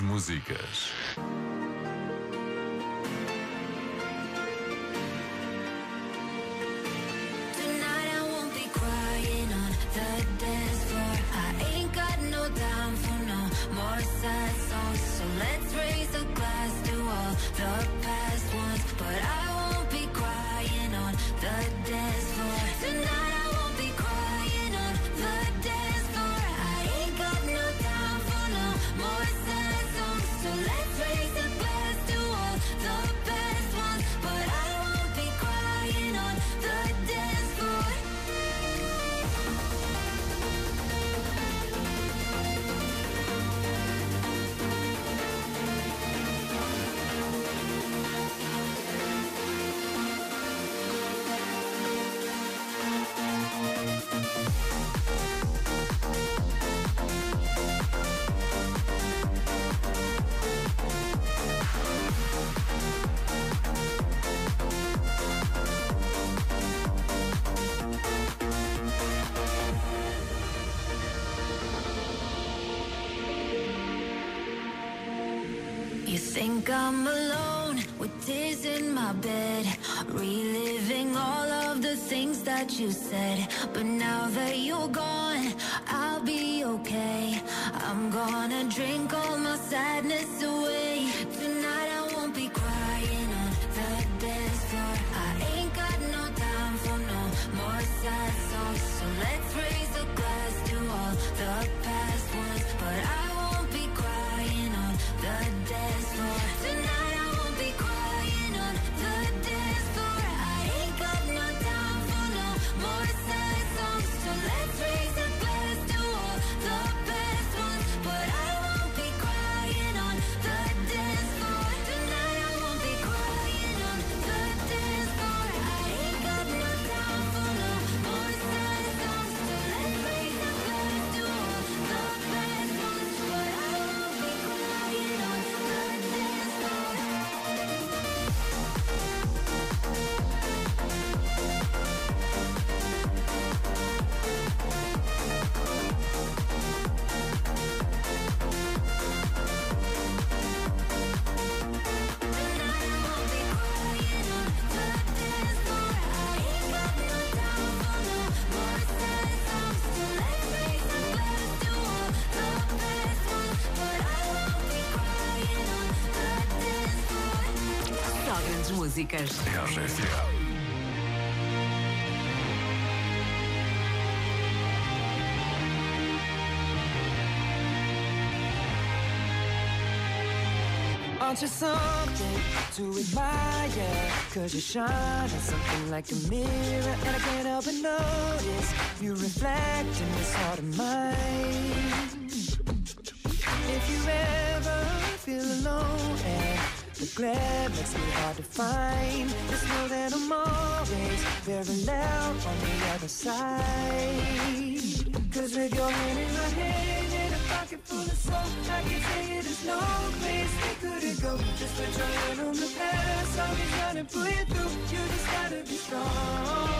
grandes músicas. Tonight I won't be crying on the dance floor. I ain't got no time for no more sad songs. So let's raise a glass to all the past ones. But I won't be crying think I'm alone with tears in my bed, reliving all of the things that you said. But now that you're gone, I'll be okay. I'm gonna drink all my sadness away. Tonight I won't be crying on the dance floor. I ain't got no time for no more sad songs. So let's raise a glass to all the past ones. But I músicas. RFM. Aren't you something to admire? Cause you shine at something like a mirror And I can't help but notice You reflect in this heart of mine glare makes me hard to find. Just know that I'm always very loud on the other side. Cause with your hand in my hand and a pocket full of soul I can tell you there's no place we couldn't go. Just put your hand on the past I'll be trying to pull you through. You just gotta be strong